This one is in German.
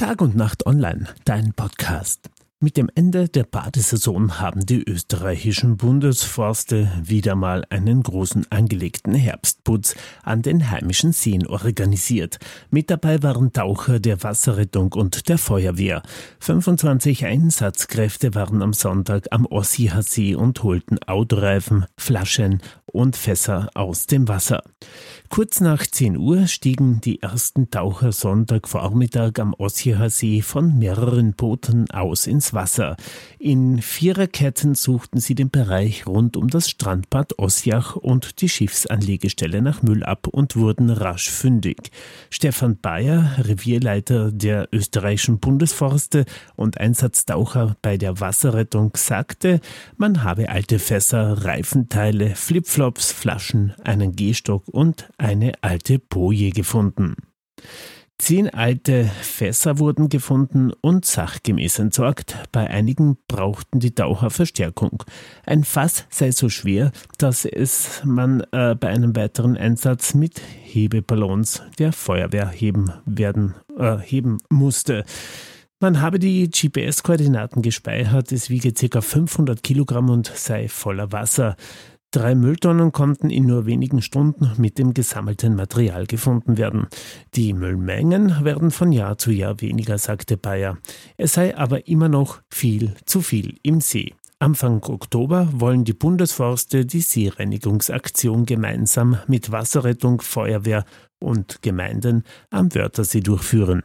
Tag und Nacht online, dein Podcast. Mit dem Ende der Badesaison haben die österreichischen Bundesforste wieder mal einen großen angelegten Herbstputz an den heimischen Seen organisiert. Mit dabei waren Taucher der Wasserrettung und der Feuerwehr. 25 Einsatzkräfte waren am Sonntag am Ossier See und holten Autoreifen, Flaschen und Fässer aus dem Wasser. Kurz nach 10 Uhr stiegen die ersten Taucher Sonntagvormittag am Ossier See von mehreren Booten aus ins Wasser. In Viererketten suchten sie den Bereich rund um das Strandbad Ossiach und die Schiffsanlegestelle nach Müll ab und wurden rasch fündig. Stefan Bayer, Revierleiter der österreichischen Bundesforste und Einsatztaucher bei der Wasserrettung, sagte, man habe alte Fässer, Reifenteile, Flipflops, Flaschen, einen Gehstock und eine alte Boje gefunden. Zehn alte Fässer wurden gefunden und sachgemäß entsorgt. Bei einigen brauchten die Taucher Verstärkung. Ein Fass sei so schwer, dass es man äh, bei einem weiteren Einsatz mit Hebeballons der Feuerwehr heben werden äh, heben musste. Man habe die GPS-Koordinaten gespeichert, es wiege ca. 500 Kilogramm und sei voller Wasser. Drei Mülltonnen konnten in nur wenigen Stunden mit dem gesammelten Material gefunden werden. Die Müllmengen werden von Jahr zu Jahr weniger, sagte Bayer. Es sei aber immer noch viel zu viel im See. Anfang Oktober wollen die Bundesforste die Seereinigungsaktion gemeinsam mit Wasserrettung, Feuerwehr und Gemeinden am Wörthersee durchführen.